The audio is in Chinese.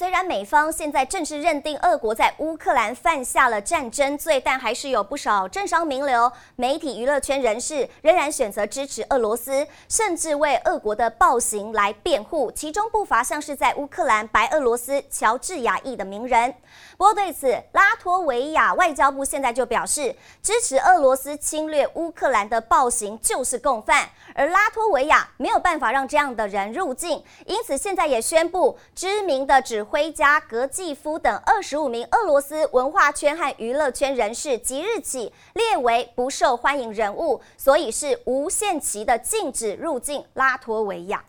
虽然美方现在正式认定俄国在乌克兰犯下了战争罪，但还是有不少政商名流、媒体、娱乐圈人士仍然选择支持俄罗斯，甚至为俄国的暴行来辩护。其中不乏像是在乌克兰、白俄罗斯乔治亚裔的名人。不过对此，拉脱维亚外交部现在就表示，支持俄罗斯侵略乌克兰的暴行就是共犯，而拉脱维亚没有办法让这样的人入境，因此现在也宣布知名的指辉家格季夫等二十五名俄罗斯文化圈和娱乐圈人士即日起列为不受欢迎人物，所以是无限期的禁止入境拉脱维亚。